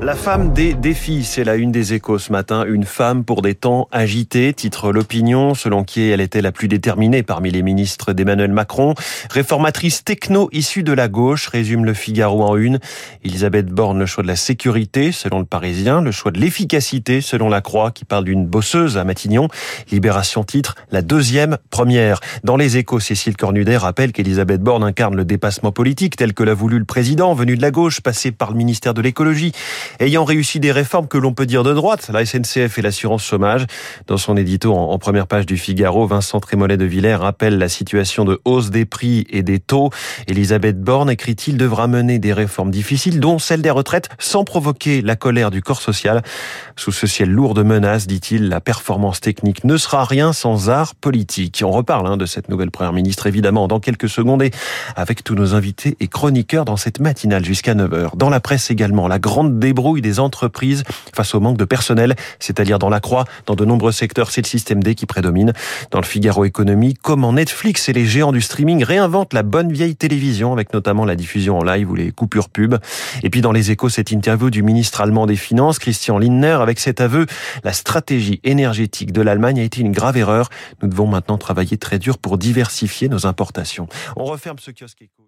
La femme des défis, c'est la une des échos ce matin. Une femme pour des temps agités, titre l'opinion, selon qui elle était la plus déterminée parmi les ministres d'Emmanuel Macron. Réformatrice techno issue de la gauche, résume le Figaro en une. Elisabeth Borne, le choix de la sécurité, selon le Parisien, le choix de l'efficacité, selon la Croix, qui parle d'une bosseuse à Matignon. Libération titre, la deuxième première. Dans les échos, Cécile Cornudet rappelle qu'Elisabeth Borne incarne le dépassement politique tel que l'a voulu le président, venu de la gauche, passé par le ministère de l'écologie, ayant réussi des réformes que l'on peut dire de droite, la SNCF et l'assurance chômage. Dans son édito en, première page du Figaro, Vincent Trémollet de Villers rappelle la situation de hausse des prix et des taux. Elisabeth Borne, écrit-il, devra mener des réformes difficiles, dont celle des retraites, sans provoquer la colère du corps social. Sous ce ciel lourd de menaces, dit-il, la performance technique ne sera rien sans art politique. On reparle hein, de cette nouvelle première ministre, évidemment, dans quelques secondes et avec tous nos invités et chroniqueurs dans cette matinale jusqu'à 9h. Dans la presse également, la grande débrouille des entreprises face au manque de personnel, c'est-à-dire dans la croix, dans de nombreux secteurs, c'est le système D qui prédomine. Dans le Figaro Économie, comment Netflix et les géants du streaming réinventent la bonne vieille télévision avec notamment la diffusion en live ou les coupures pub. Et puis dans les échos, cette interview du ministre allemand des Finances, Christian Lindner, avec cet aveu, la stratégie énergétique de l'Allemagne a été une grave erreur. Nous devons maintenant travailler très dur pour diversifier nos importations. On referme ce kiosque éco.